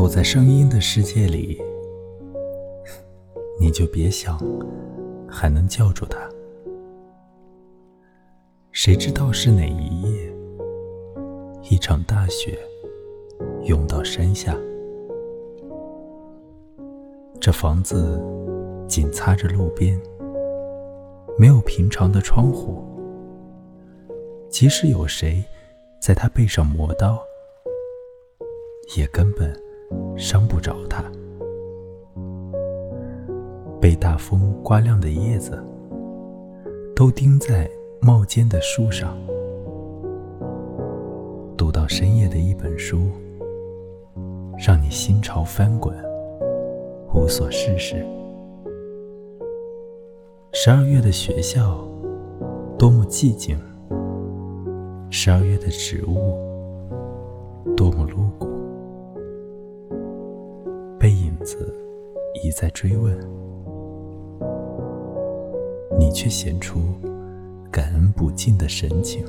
躲在声音的世界里，你就别想还能叫住他。谁知道是哪一夜，一场大雪涌到山下，这房子紧擦着路边，没有平常的窗户，即使有谁在他背上磨刀，也根本伤不着他。被大风刮亮的叶子，都钉在。帽尖的树上，读到深夜的一本书，让你心潮翻滚，无所事事。十二月的学校多么寂静，十二月的植物多么露骨。子一再追问，你却显出。感恩不尽的神情。